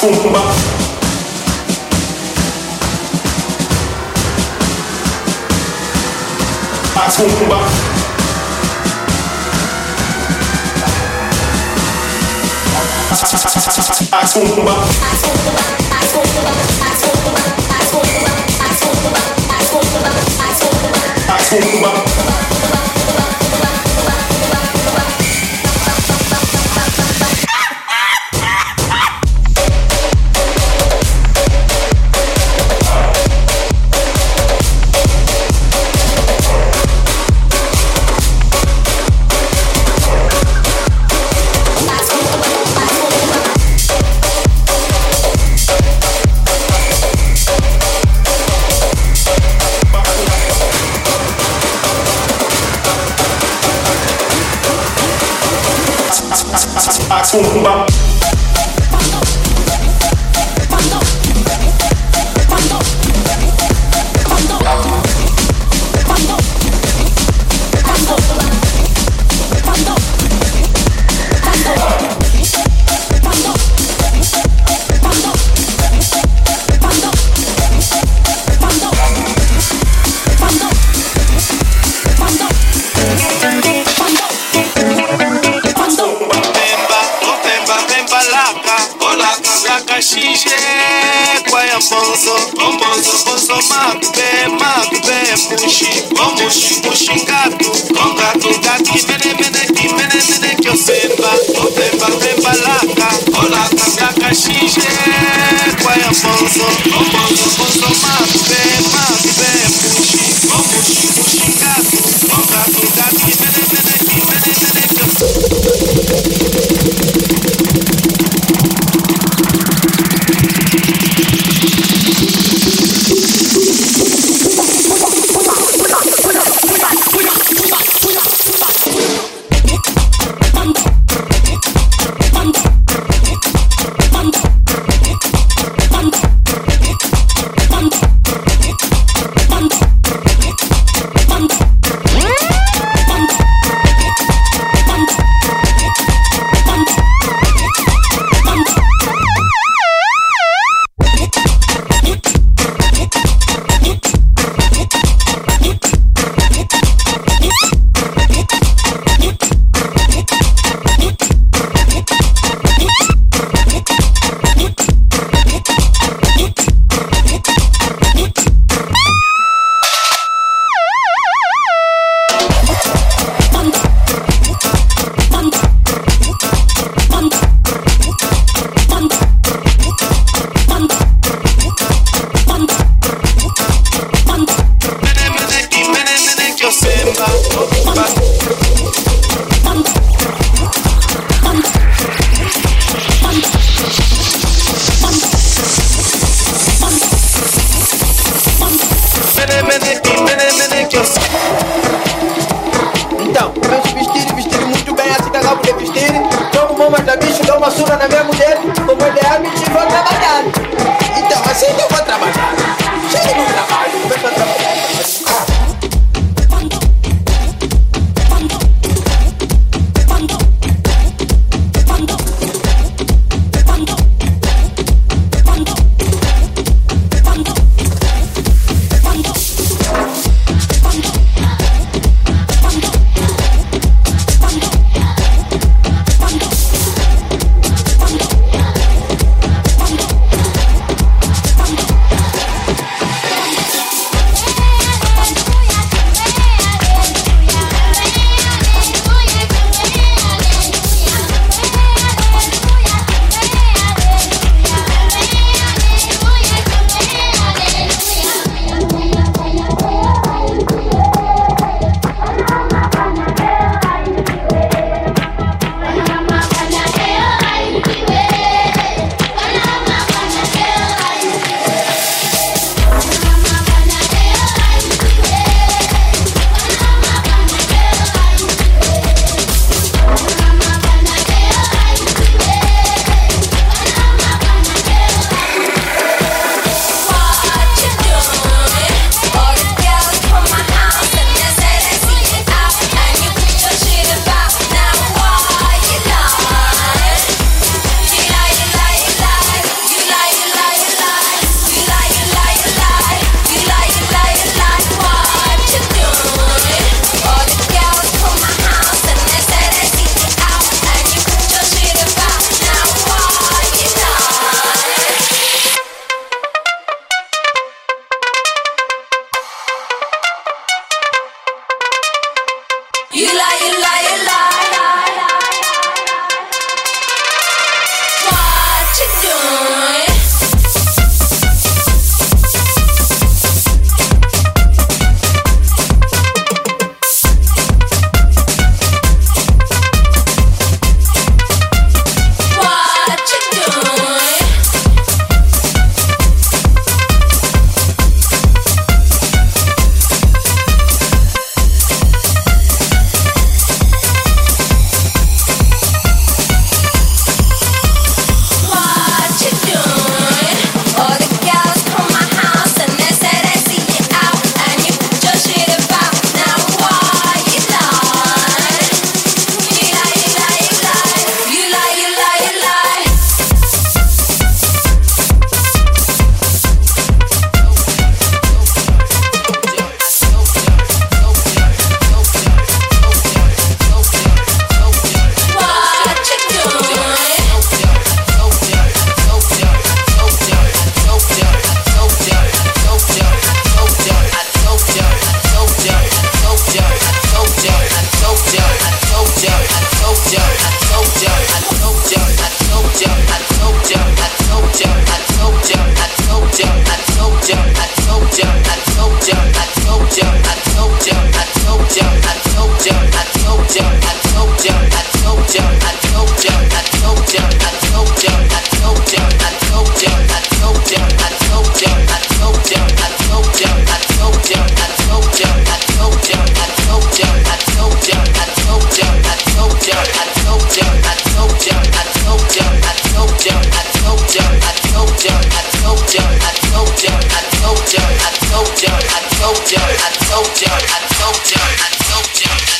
Sumpah. Sumpah. Sumpah. Sumpah. Sumpah. Sumpah. Sumpah. xixé, quaia é bonzo, bom bonzo, bonzo, macubé, mago bem, bom muxi, puxi, gato, com gato. told you, I told you, I told you, I told you. I told you.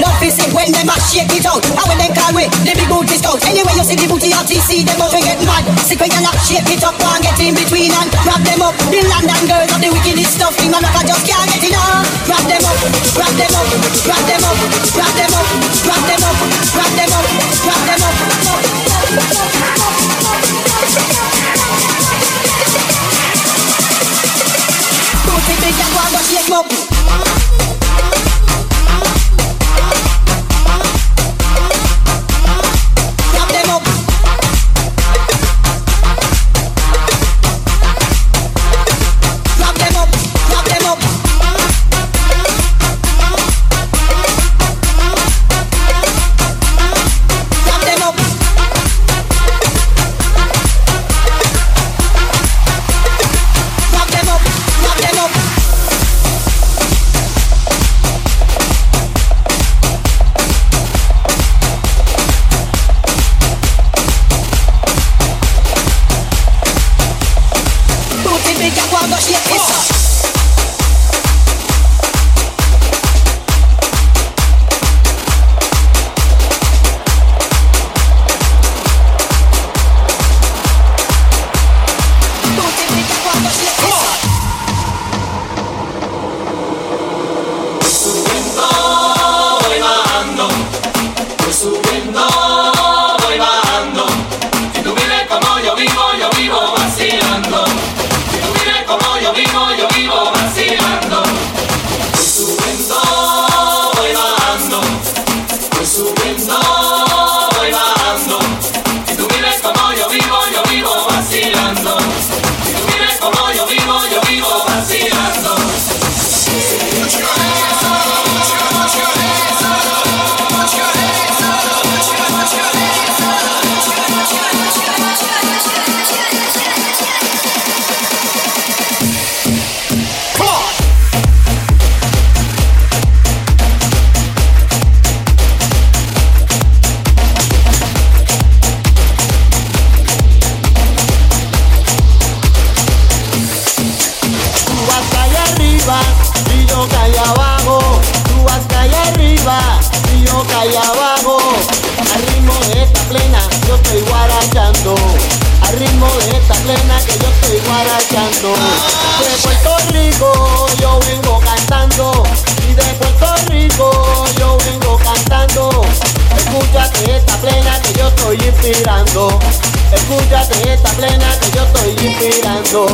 Love is it when them a shake it out. How when them call we the big booty scout. Anyway, you see the booty RTC, them out we get mad. Sick when you not shake it up and get in between and grab them up. The London girls of the wickedest stuff. The man I just can't get enough. Ah, grab them up, grab them up, grab them up, grab them up, grab them up, grab them up, grab them up. Booty big and one, but shake up. 너여 calle abajo. Al ritmo de esta plena yo estoy guarachando. Al ritmo de esta plena que yo estoy guarachando. De Puerto Rico yo vengo cantando. Y de Puerto Rico yo vengo cantando. Escúchate esta plena que yo estoy inspirando. Escúchate esta plena que yo estoy inspirando.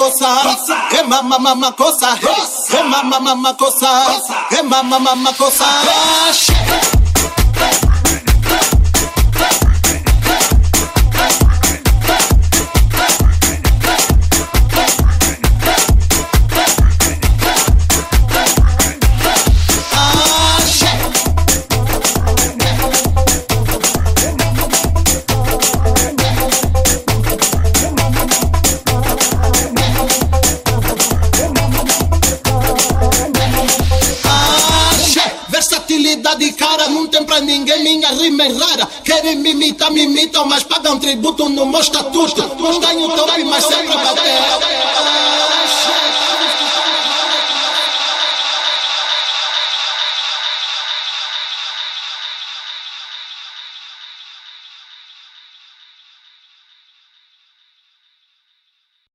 Cosa, é mama mama cosa, é mama mama cosa, é mama mama cosa. tu não mostra